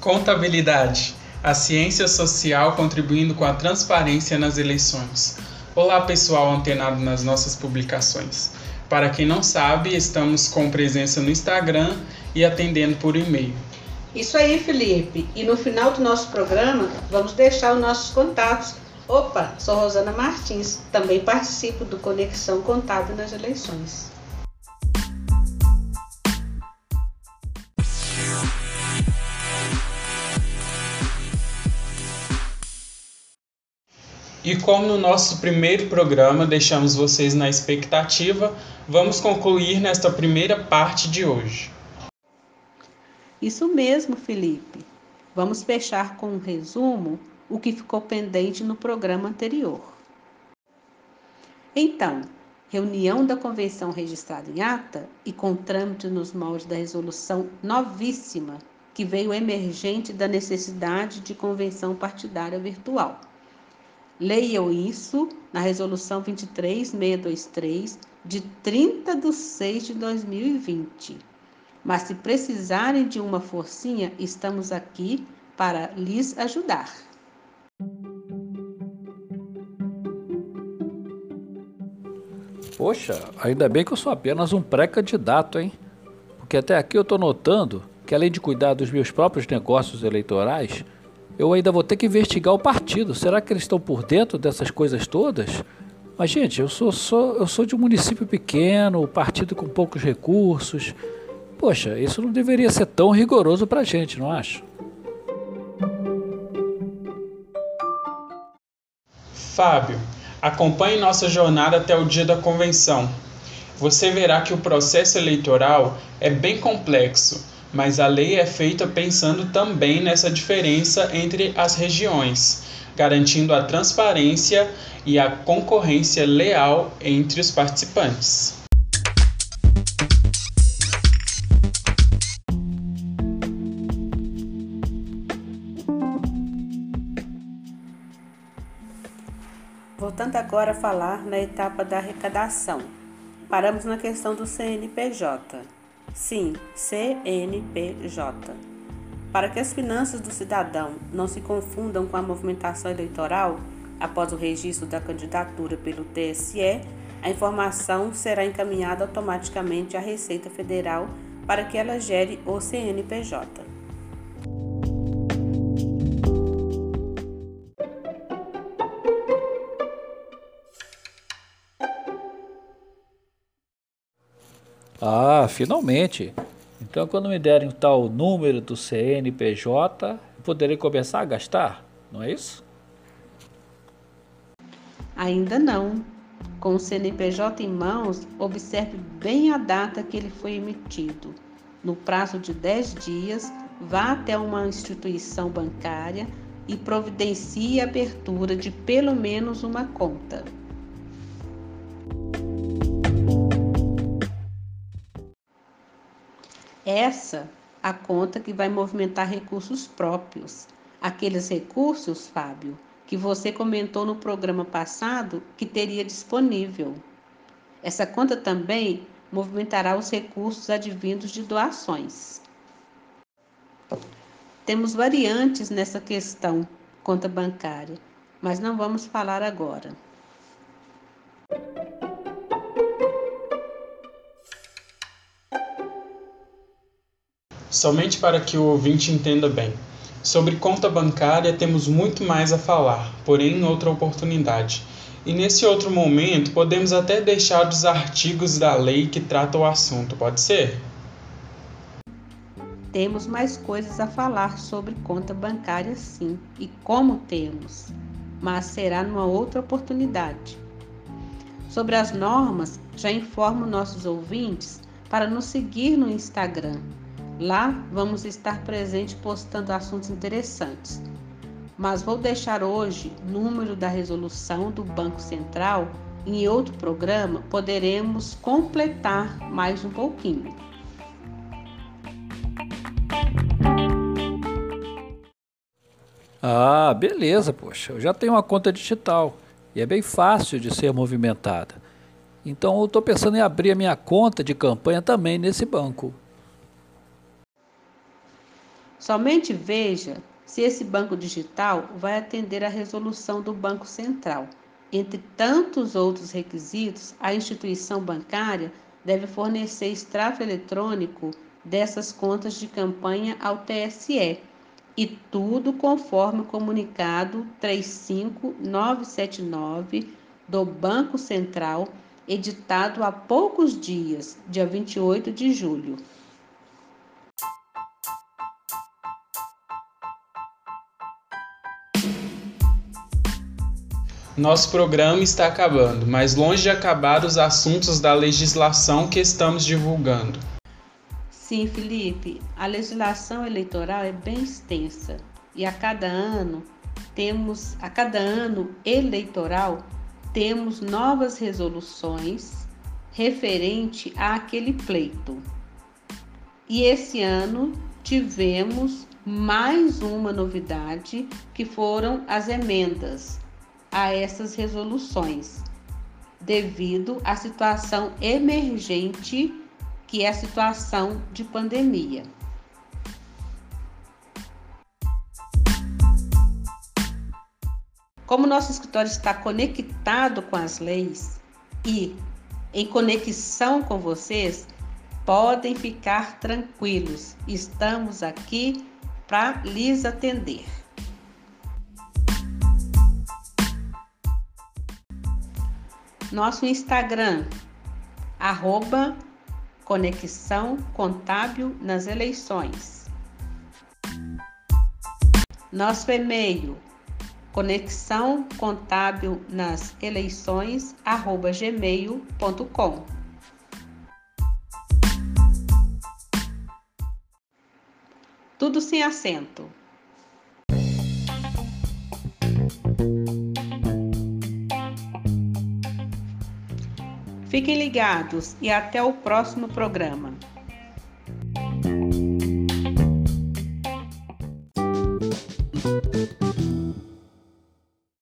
Contabilidade, a ciência social contribuindo com a transparência nas eleições. Olá, pessoal antenado nas nossas publicações. Para quem não sabe, estamos com presença no Instagram e atendendo por e-mail. Isso aí, Felipe. E no final do nosso programa, vamos deixar os nossos contatos. Opa, sou Rosana Martins, também participo do Conexão Contábil nas eleições. E como no nosso primeiro programa deixamos vocês na expectativa, vamos concluir nesta primeira parte de hoje. Isso mesmo, Felipe. Vamos fechar com um resumo o que ficou pendente no programa anterior. Então, reunião da convenção registrada em ata e com trâmite nos moldes da resolução novíssima que veio emergente da necessidade de convenção partidária virtual. Leiam isso na Resolução 23623, de 30 de 6 de 2020. Mas se precisarem de uma forcinha, estamos aqui para lhes ajudar. Poxa, ainda bem que eu sou apenas um pré-candidato, hein? Porque até aqui eu estou notando que, além de cuidar dos meus próprios negócios eleitorais, eu ainda vou ter que investigar o partido. Será que eles estão por dentro dessas coisas todas? Mas, gente, eu sou, sou, eu sou de um município pequeno, partido com poucos recursos. Poxa, isso não deveria ser tão rigoroso para a gente, não acha? Fábio, acompanhe nossa jornada até o dia da convenção. Você verá que o processo eleitoral é bem complexo mas a lei é feita pensando também nessa diferença entre as regiões, garantindo a transparência e a concorrência leal entre os participantes. Voltando agora falar na etapa da arrecadação. Paramos na questão do CNPJ. Sim, CNPJ. Para que as finanças do cidadão não se confundam com a movimentação eleitoral, após o registro da candidatura pelo TSE, a informação será encaminhada automaticamente à Receita Federal para que ela gere o CNPJ. Ah, finalmente! Então, quando me derem o tal número do CNPJ, poderei começar a gastar, não é isso? Ainda não. Com o CNPJ em mãos, observe bem a data que ele foi emitido. No prazo de 10 dias, vá até uma instituição bancária e providencie a abertura de pelo menos uma conta. Essa a conta que vai movimentar recursos próprios. Aqueles recursos, Fábio, que você comentou no programa passado que teria disponível. Essa conta também movimentará os recursos advindos de doações. Temos variantes nessa questão, conta bancária, mas não vamos falar agora. Somente para que o ouvinte entenda bem. Sobre conta bancária temos muito mais a falar, porém em outra oportunidade. E nesse outro momento podemos até deixar os artigos da lei que tratam o assunto, pode ser? Temos mais coisas a falar sobre conta bancária sim, e como temos, mas será numa outra oportunidade. Sobre as normas, já informo nossos ouvintes para nos seguir no Instagram Lá vamos estar presentes postando assuntos interessantes. Mas vou deixar hoje número da resolução do Banco Central em outro programa poderemos completar mais um pouquinho. Ah, beleza, poxa. Eu já tenho uma conta digital. e é bem fácil de ser movimentada. Então eu estou pensando em abrir a minha conta de campanha também nesse banco. Somente veja se esse banco digital vai atender à resolução do Banco Central. Entre tantos outros requisitos, a instituição bancária deve fornecer extrato eletrônico dessas contas de campanha ao TSE e tudo conforme o comunicado 35979 do Banco Central, editado há poucos dias, dia 28 de julho. Nosso programa está acabando, mas longe de acabar os assuntos da legislação que estamos divulgando. Sim, Felipe, a legislação eleitoral é bem extensa e a cada ano temos, a cada ano eleitoral, temos novas resoluções referente àquele pleito. E esse ano tivemos mais uma novidade que foram as emendas a essas resoluções, devido à situação emergente que é a situação de pandemia. Como nosso escritório está conectado com as leis e em conexão com vocês, podem ficar tranquilos. Estamos aqui para lhes atender. Nosso Instagram, arroba Conexão Contábil nas Eleições. Nosso e-mail conexão contábil nas eleições arroba gmail.com Tudo sem acento. Fiquem ligados e até o próximo programa.